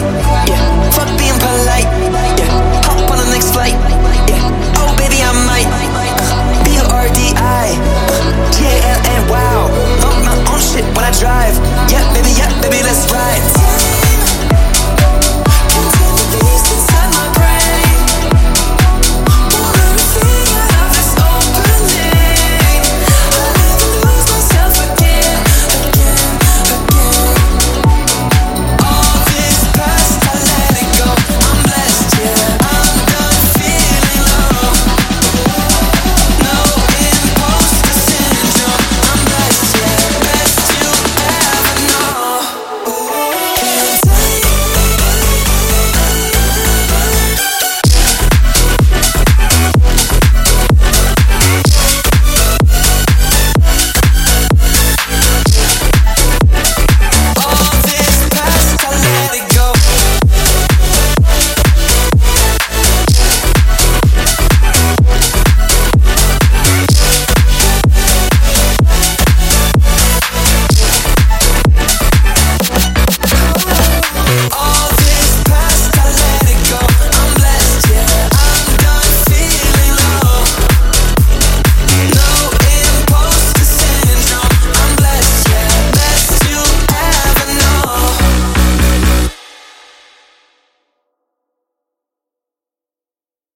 right.